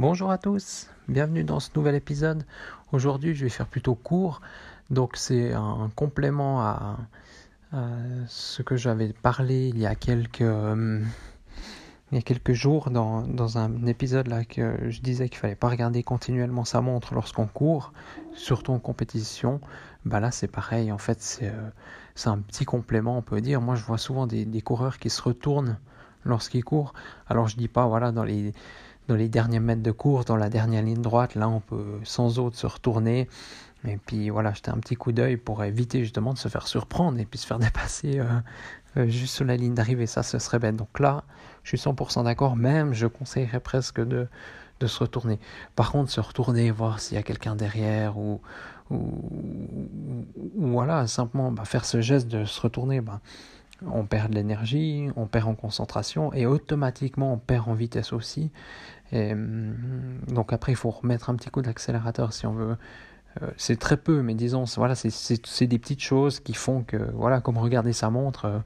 Bonjour à tous, bienvenue dans ce nouvel épisode. Aujourd'hui, je vais faire plutôt court, donc c'est un complément à, ce que j'avais parlé il y a quelques, euh, il y a quelques jours dans, un épisode là que je disais qu'il fallait pas regarder continuellement sa montre lorsqu'on court, surtout en compétition. Bah là, c'est pareil, en fait, c'est euh, un petit complément, on peut dire. Moi, je vois souvent des, des coureurs qui se retournent lorsqu'ils courent. Alors, je dis pas, voilà, dans les les derniers mètres de course, dans la dernière ligne droite, là on peut sans autre se retourner et puis voilà, jeter un petit coup d'œil pour éviter justement de se faire surprendre et puis se faire dépasser euh, euh, juste sur la ligne d'arrivée. Ça, ce serait bête. Donc là, je suis 100% d'accord. Même, je conseillerais presque de, de se retourner. Par contre, se retourner, voir s'il y a quelqu'un derrière ou, ou, voilà, simplement bah, faire ce geste de se retourner. Bah, on perd de l'énergie, on perd en concentration et automatiquement on perd en vitesse aussi. Hum, donc après, il faut remettre un petit coup d'accélérateur si on veut. Euh, c'est très peu, mais disons, voilà, c'est des petites choses qui font que, voilà, comme regarder sa montre, euh,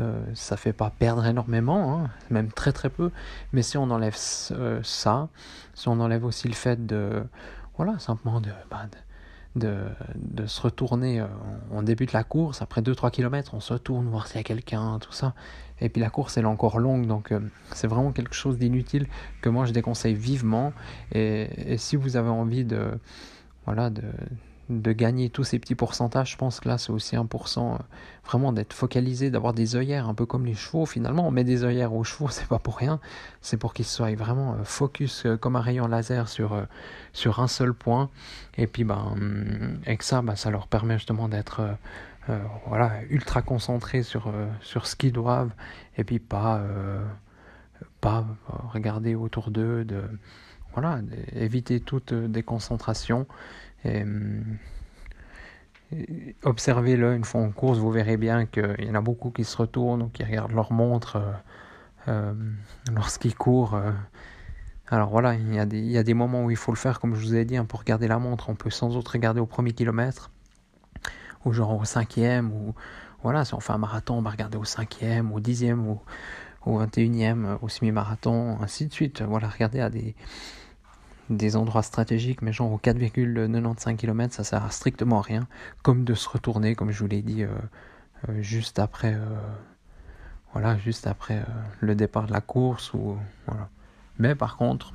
euh, ça fait pas perdre énormément, hein, même très très peu. Mais si on enlève ça, si on enlève aussi le fait de, voilà, simplement de, bah, de de, de se retourner. Euh, on débute la course, après 2-3 km, on se retourne voir s'il y a quelqu'un, tout ça. Et puis la course, elle est encore longue, donc euh, c'est vraiment quelque chose d'inutile que moi je déconseille vivement. Et, et, si vous avez envie de, voilà, de, de gagner tous ces petits pourcentages, je pense que là c'est aussi 1%, euh, vraiment d'être focalisé, d'avoir des œillères, un peu comme les chevaux finalement. On met des œillères aux chevaux, c'est pas pour rien, c'est pour qu'ils soient vraiment euh, focus euh, comme un rayon laser sur, sur un seul point. Et puis ben, avec ça, ben, ça leur permet justement d'être voilà, ultra concentrés sur, sur ce qu'ils doivent et puis pas, pas regarder autour d'eux, de, voilà, éviter toute déconcentration. Observez-le une fois en course, vous verrez bien qu'il y en a beaucoup qui se retournent ou qui regardent leur montre euh, euh, lorsqu'ils courent. Euh. Alors voilà, il y, a des, il y, a des, moments où il faut le faire, comme je vous ai dit, hein, pour regarder la montre. On peut sans autre regarder au premier kilomètre, ou genre au cinquième, ou voilà, si on fait un marathon, on va regarder au cinquième, au dixième, ou au vingt et unième, au semi-marathon, ainsi de suite. Voilà, regardez à des des endroits stratégiques, mais genre aux 4,95 km, ça sert à strictement rien, comme de se retourner, comme je vous l'ai dit, euh, euh, juste après, euh, voilà, juste après le départ de la course. Ou, voilà. Mais par contre,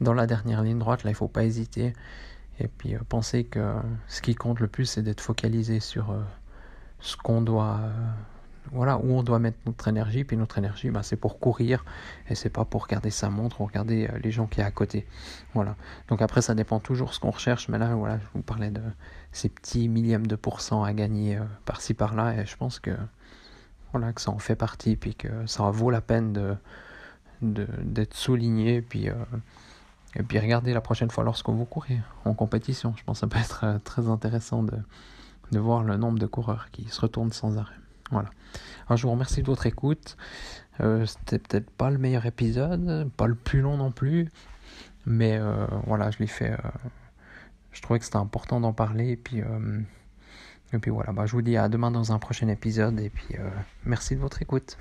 dans la dernière ligne droite, là, il faut pas hésiter. Et puis penser que ce qui compte le plus, c'est d'être focalisé sur ce qu'on doit voilà où on doit mettre notre énergie. Puis notre énergie, bah, c'est pour courir et c'est pas pour regarder sa montre ou regarder euh, les gens qui est à côté. Voilà. Donc après, ça dépend toujours ce qu'on recherche. Mais là, voilà, je vous parlais de ces petits millièmes de pourcents à gagner euh, par-ci par-là et je pense que voilà ça en fait partie puis que ça vaut la peine de d'être souligné puis euh, et puis regardez la prochaine fois lorsque vous courez en compétition. Je pense que ça peut être très intéressant de, de voir le nombre de coureurs qui se retournent sans arrêt. Voilà. Alors je vous remercie de votre écoute. Euh, C'était peut-être pas le meilleur épisode, pas le plus long non plus, mais euh, voilà, je l'ai fait. Euh, je trouvais que c'était important d'en parler et puis voilà. Bah, je vous dis à demain dans un prochain épisode et puis merci de votre écoute.